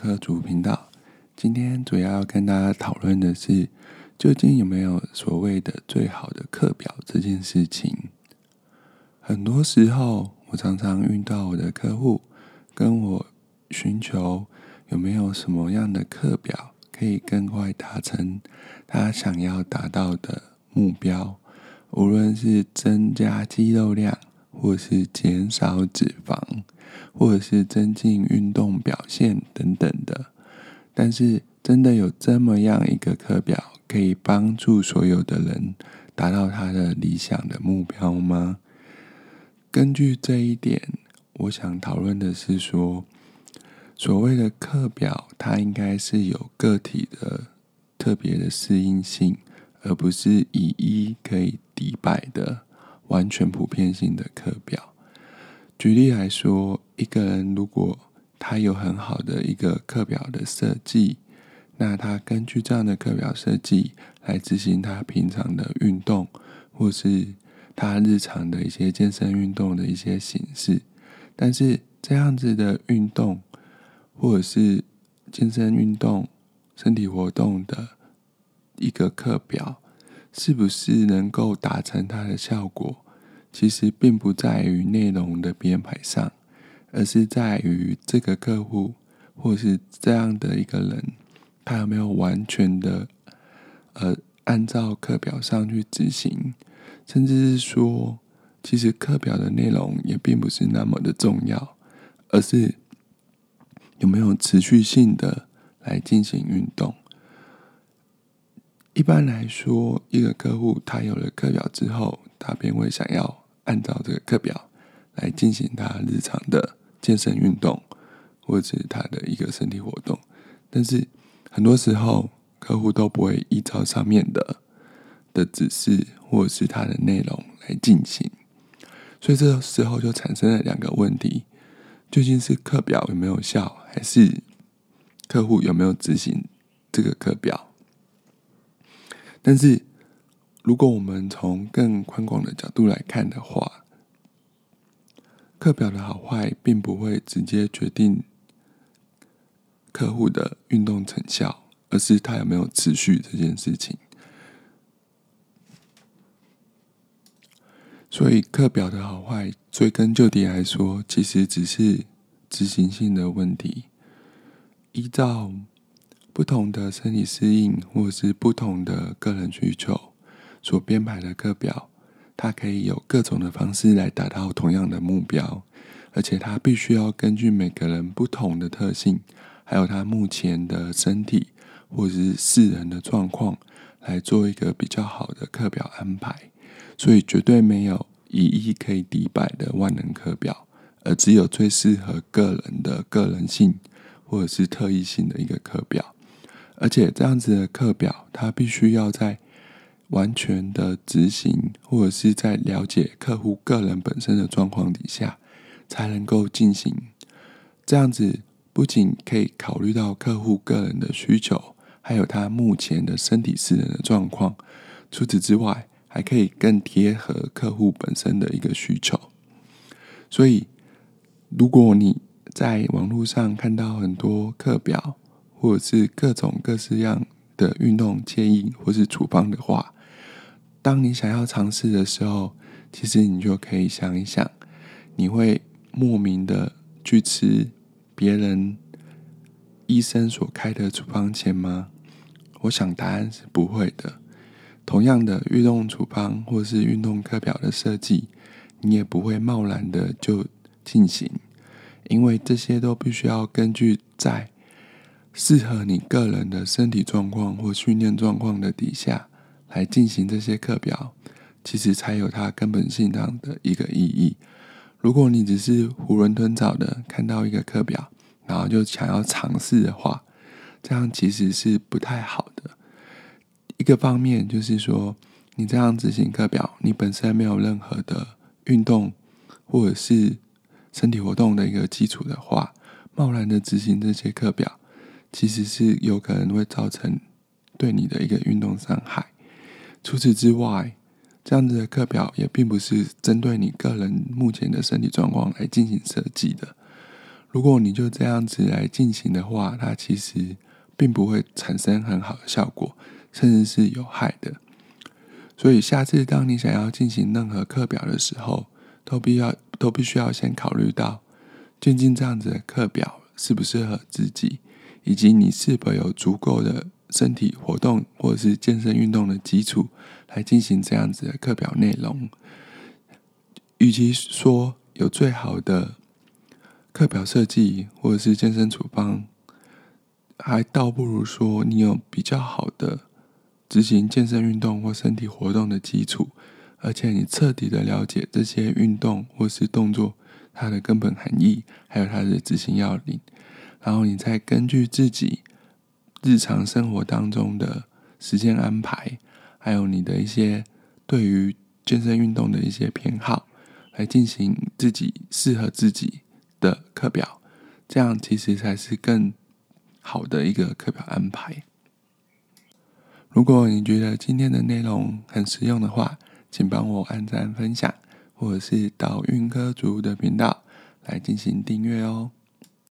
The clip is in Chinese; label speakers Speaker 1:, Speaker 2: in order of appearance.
Speaker 1: 科主频道。今天主要跟大家讨论的是，究竟有没有所谓的最好的课表这件事情。很多时候，我常常遇到我的客户跟我寻求有没有什么样的课表可以更快达成他想要达到的目标，无论是增加肌肉量，或是减少脂肪。或者是增进运动表现等等的，但是真的有这么样一个课表，可以帮助所有的人达到他的理想的目标吗？根据这一点，我想讨论的是说，所谓的课表，它应该是有个体的特别的适应性，而不是以一可以抵百的完全普遍性的课表。举例来说，一个人如果他有很好的一个课表的设计，那他根据这样的课表设计来执行他平常的运动，或是他日常的一些健身运动的一些形式。但是这样子的运动，或者是健身运动、身体活动的一个课表，是不是能够达成它的效果？其实并不在于内容的编排上，而是在于这个客户或是这样的一个人，他有没有完全的呃按照课表上去执行，甚至是说，其实课表的内容也并不是那么的重要，而是有没有持续性的来进行运动。一般来说，一个客户他有了课表之后，他便会想要。按照这个课表来进行他日常的健身运动，或者是他的一个身体活动，但是很多时候客户都不会依照上面的的指示或者是他的内容来进行，所以这时候就产生了两个问题：究竟是课表有没有效，还是客户有没有执行这个课表？但是。如果我们从更宽广的角度来看的话，课表的好坏并不会直接决定客户的运动成效，而是他有没有持续这件事情。所以，课表的好坏追根究底来说，其实只是执行性的问题。依照不同的生理适应，或是不同的个人需求。所编排的课表，它可以有各种的方式来达到同样的目标，而且它必须要根据每个人不同的特性，还有他目前的身体或者是世人的状况，来做一个比较好的课表安排。所以绝对没有以一可以抵百的万能课表，而只有最适合个人的个人性或者是特异性的一个课表。而且这样子的课表，它必须要在完全的执行，或者是在了解客户个人本身的状况底下，才能够进行。这样子不仅可以考虑到客户个人的需求，还有他目前的身体私人的状况。除此之外，还可以更贴合客户本身的一个需求。所以，如果你在网络上看到很多课表，或者是各种各式样的运动建议或是处方的话，当你想要尝试的时候，其实你就可以想一想，你会莫名的去吃别人医生所开的处方前吗？我想答案是不会的。同样的运动处方或是运动课表的设计，你也不会贸然的就进行，因为这些都必须要根据在适合你个人的身体状况或训练状况的底下。来进行这些课表，其实才有它根本性上的一个意义。如果你只是囫囵吞枣的看到一个课表，然后就想要尝试的话，这样其实是不太好的。一个方面就是说，你这样执行课表，你本身没有任何的运动或者是身体活动的一个基础的话，贸然的执行这些课表，其实是有可能会造成对你的一个运动伤害。除此之外，这样子的课表也并不是针对你个人目前的身体状况来进行设计的。如果你就这样子来进行的话，它其实并不会产生很好的效果，甚至是有害的。所以下次当你想要进行任何课表的时候，都必要都必须要先考虑到，究竟这样子的课表适不适合自己，以及你是否有足够的身体活动或者是健身运动的基础来进行这样子的课表内容。与其说有最好的课表设计或者是健身处方，还倒不如说你有比较好的执行健身运动或身体活动的基础，而且你彻底的了解这些运动或是动作它的根本含义，还有它的执行要领，然后你再根据自己日常生活当中的时间安排，还有你的一些对于健身运动的一些偏好。来进行自己适合自己的课表，这样其实才是更好的一个课表安排。如果你觉得今天的内容很实用的话，请帮我按赞分享，或者是到运科族的频道来进行订阅哦。